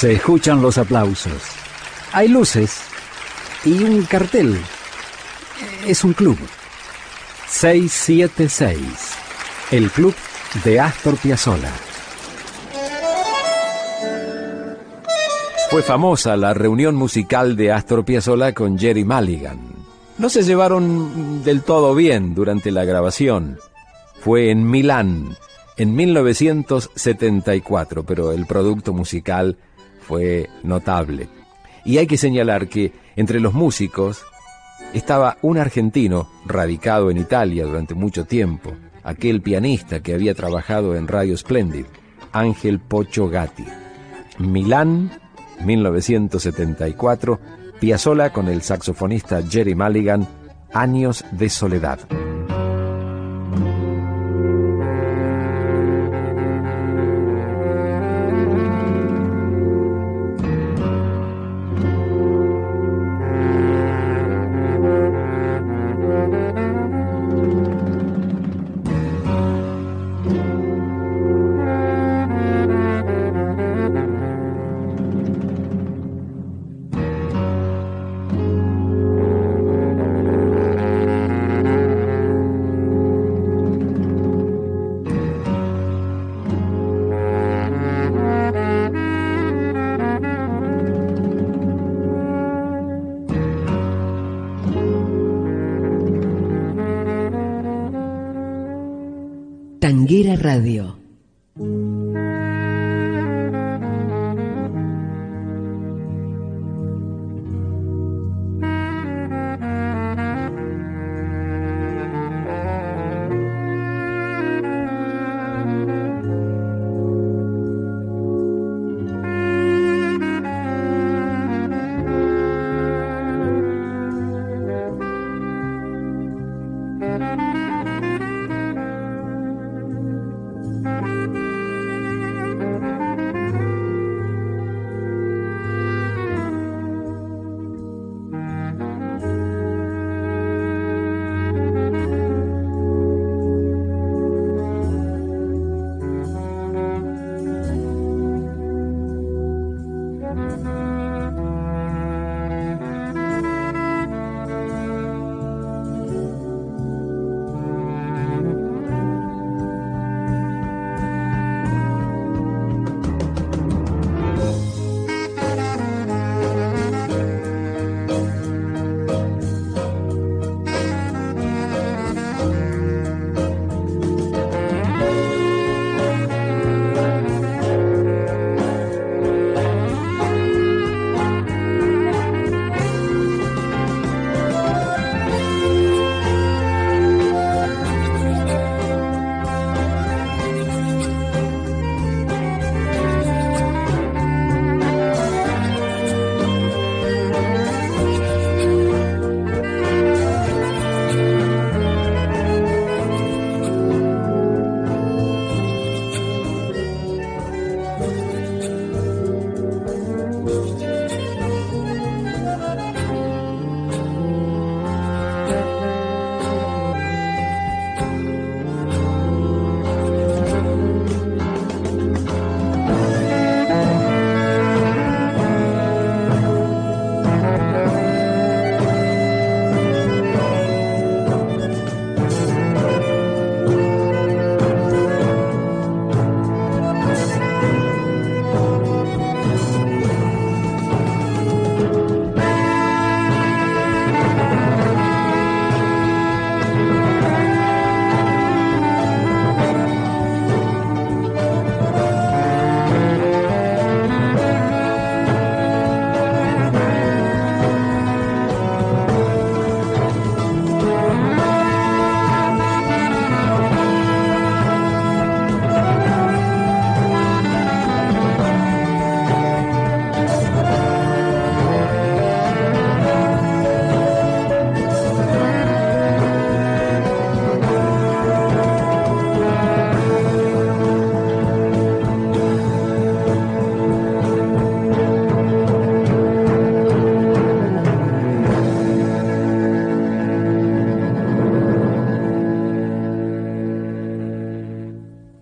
Se escuchan los aplausos. Hay luces y un cartel. Es un club. 676. El club de Astor Piazzolla. Fue famosa la reunión musical de Astor Piazzolla con Jerry Mulligan. No se llevaron del todo bien durante la grabación. Fue en Milán, en 1974, pero el producto musical fue notable. Y hay que señalar que entre los músicos estaba un argentino radicado en Italia durante mucho tiempo, aquel pianista que había trabajado en Radio Splendid, Ángel Pocho Gatti. Milán, 1974, Piazzolla con el saxofonista Jerry Mulligan, Años de Soledad. Tanguera Radio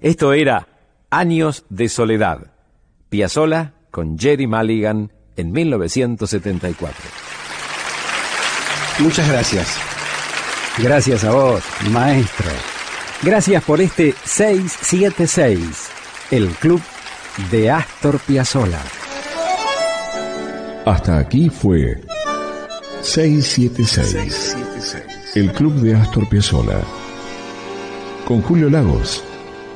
Esto era Años de Soledad. Piazzola con Jerry Mulligan en 1974. Muchas gracias. Gracias a vos, maestro. Gracias por este 676, el club de Astor Piazzolla. Hasta aquí fue 676, el club de Astor Piazzolla. Con Julio Lagos,